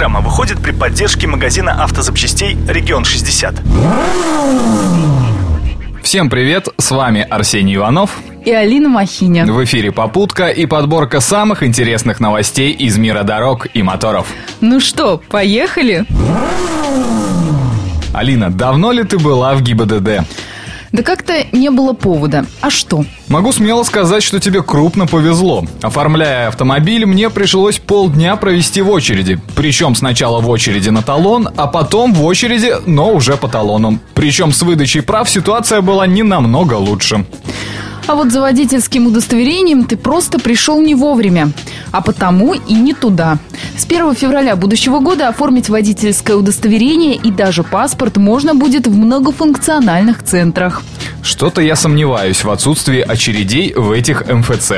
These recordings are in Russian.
программа выходит при поддержке магазина автозапчастей «Регион 60». Всем привет, с вами Арсений Иванов и Алина Махиня. В эфире «Попутка» и подборка самых интересных новостей из мира дорог и моторов. Ну что, поехали? Алина, давно ли ты была в ГИБДД? Да как-то не было повода. А что? Могу смело сказать, что тебе крупно повезло. Оформляя автомобиль, мне пришлось полдня провести в очереди. Причем сначала в очереди на талон, а потом в очереди, но уже по талону. Причем с выдачей прав ситуация была не намного лучше. А вот за водительским удостоверением ты просто пришел не вовремя, а потому и не туда. С 1 февраля будущего года оформить водительское удостоверение и даже паспорт можно будет в многофункциональных центрах. Что-то я сомневаюсь в отсутствии очередей в этих МФЦ.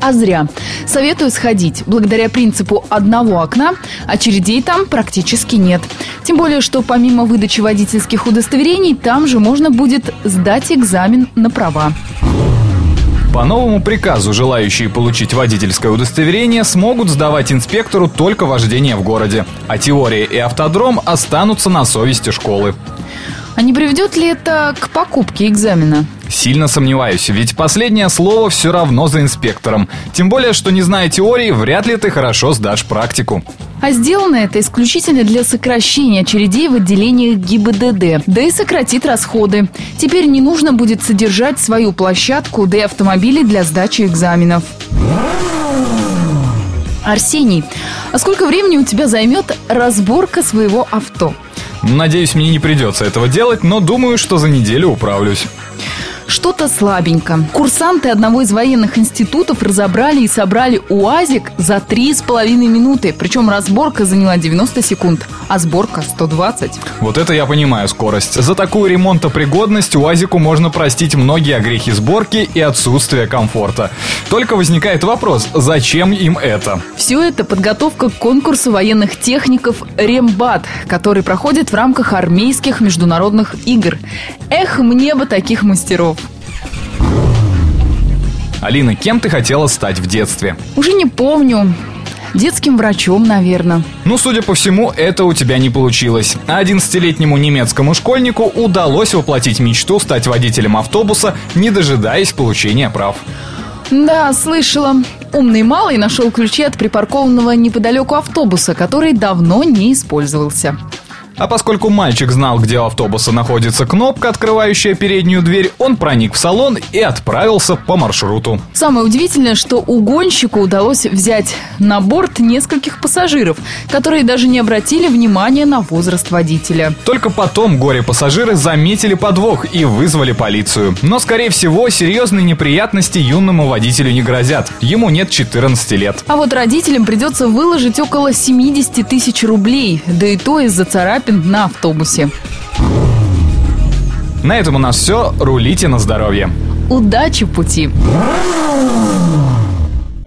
А зря. Советую сходить. Благодаря принципу одного окна очередей там практически нет. Тем более, что помимо выдачи водительских удостоверений, там же можно будет сдать экзамен на права. По новому приказу желающие получить водительское удостоверение смогут сдавать инспектору только вождение в городе, а теория и автодром останутся на совести школы. А не приведет ли это к покупке экзамена? Сильно сомневаюсь, ведь последнее слово все равно за инспектором. Тем более, что не зная теории, вряд ли ты хорошо сдашь практику. А сделано это исключительно для сокращения очередей в отделениях ГИБДД, да и сократит расходы. Теперь не нужно будет содержать свою площадку, да и автомобили для сдачи экзаменов. Арсений, а сколько времени у тебя займет разборка своего авто? Надеюсь, мне не придется этого делать, но думаю, что за неделю управлюсь. Что-то слабенько. Курсанты одного из военных институтов разобрали и собрали УАЗик за три с половиной минуты. Причем разборка заняла 90 секунд, а сборка 120. Вот это я понимаю скорость. За такую ремонтопригодность УАЗику можно простить многие огрехи сборки и отсутствие комфорта. Только возникает вопрос, зачем им это? Все это подготовка к конкурсу военных техников «Рембат», который проходит в рамках армейских международных игр. Эх, мне бы таких мастеров. Алина, кем ты хотела стать в детстве? Уже не помню. Детским врачом, наверное. Ну, судя по всему, это у тебя не получилось. 11-летнему немецкому школьнику удалось воплотить мечту стать водителем автобуса, не дожидаясь получения прав. Да, слышала. Умный малый нашел ключи от припаркованного неподалеку автобуса, который давно не использовался. А поскольку мальчик знал, где у автобуса находится кнопка, открывающая переднюю дверь, он проник в салон и отправился по маршруту. Самое удивительное, что угонщику удалось взять на борт нескольких пассажиров, которые даже не обратили внимания на возраст водителя. Только потом горе-пассажиры заметили подвох и вызвали полицию. Но, скорее всего, серьезные неприятности юному водителю не грозят. Ему нет 14 лет. А вот родителям придется выложить около 70 тысяч рублей, да и то из-за царапин шопинг на автобусе. На этом у нас все. Рулите на здоровье. Удачи в пути!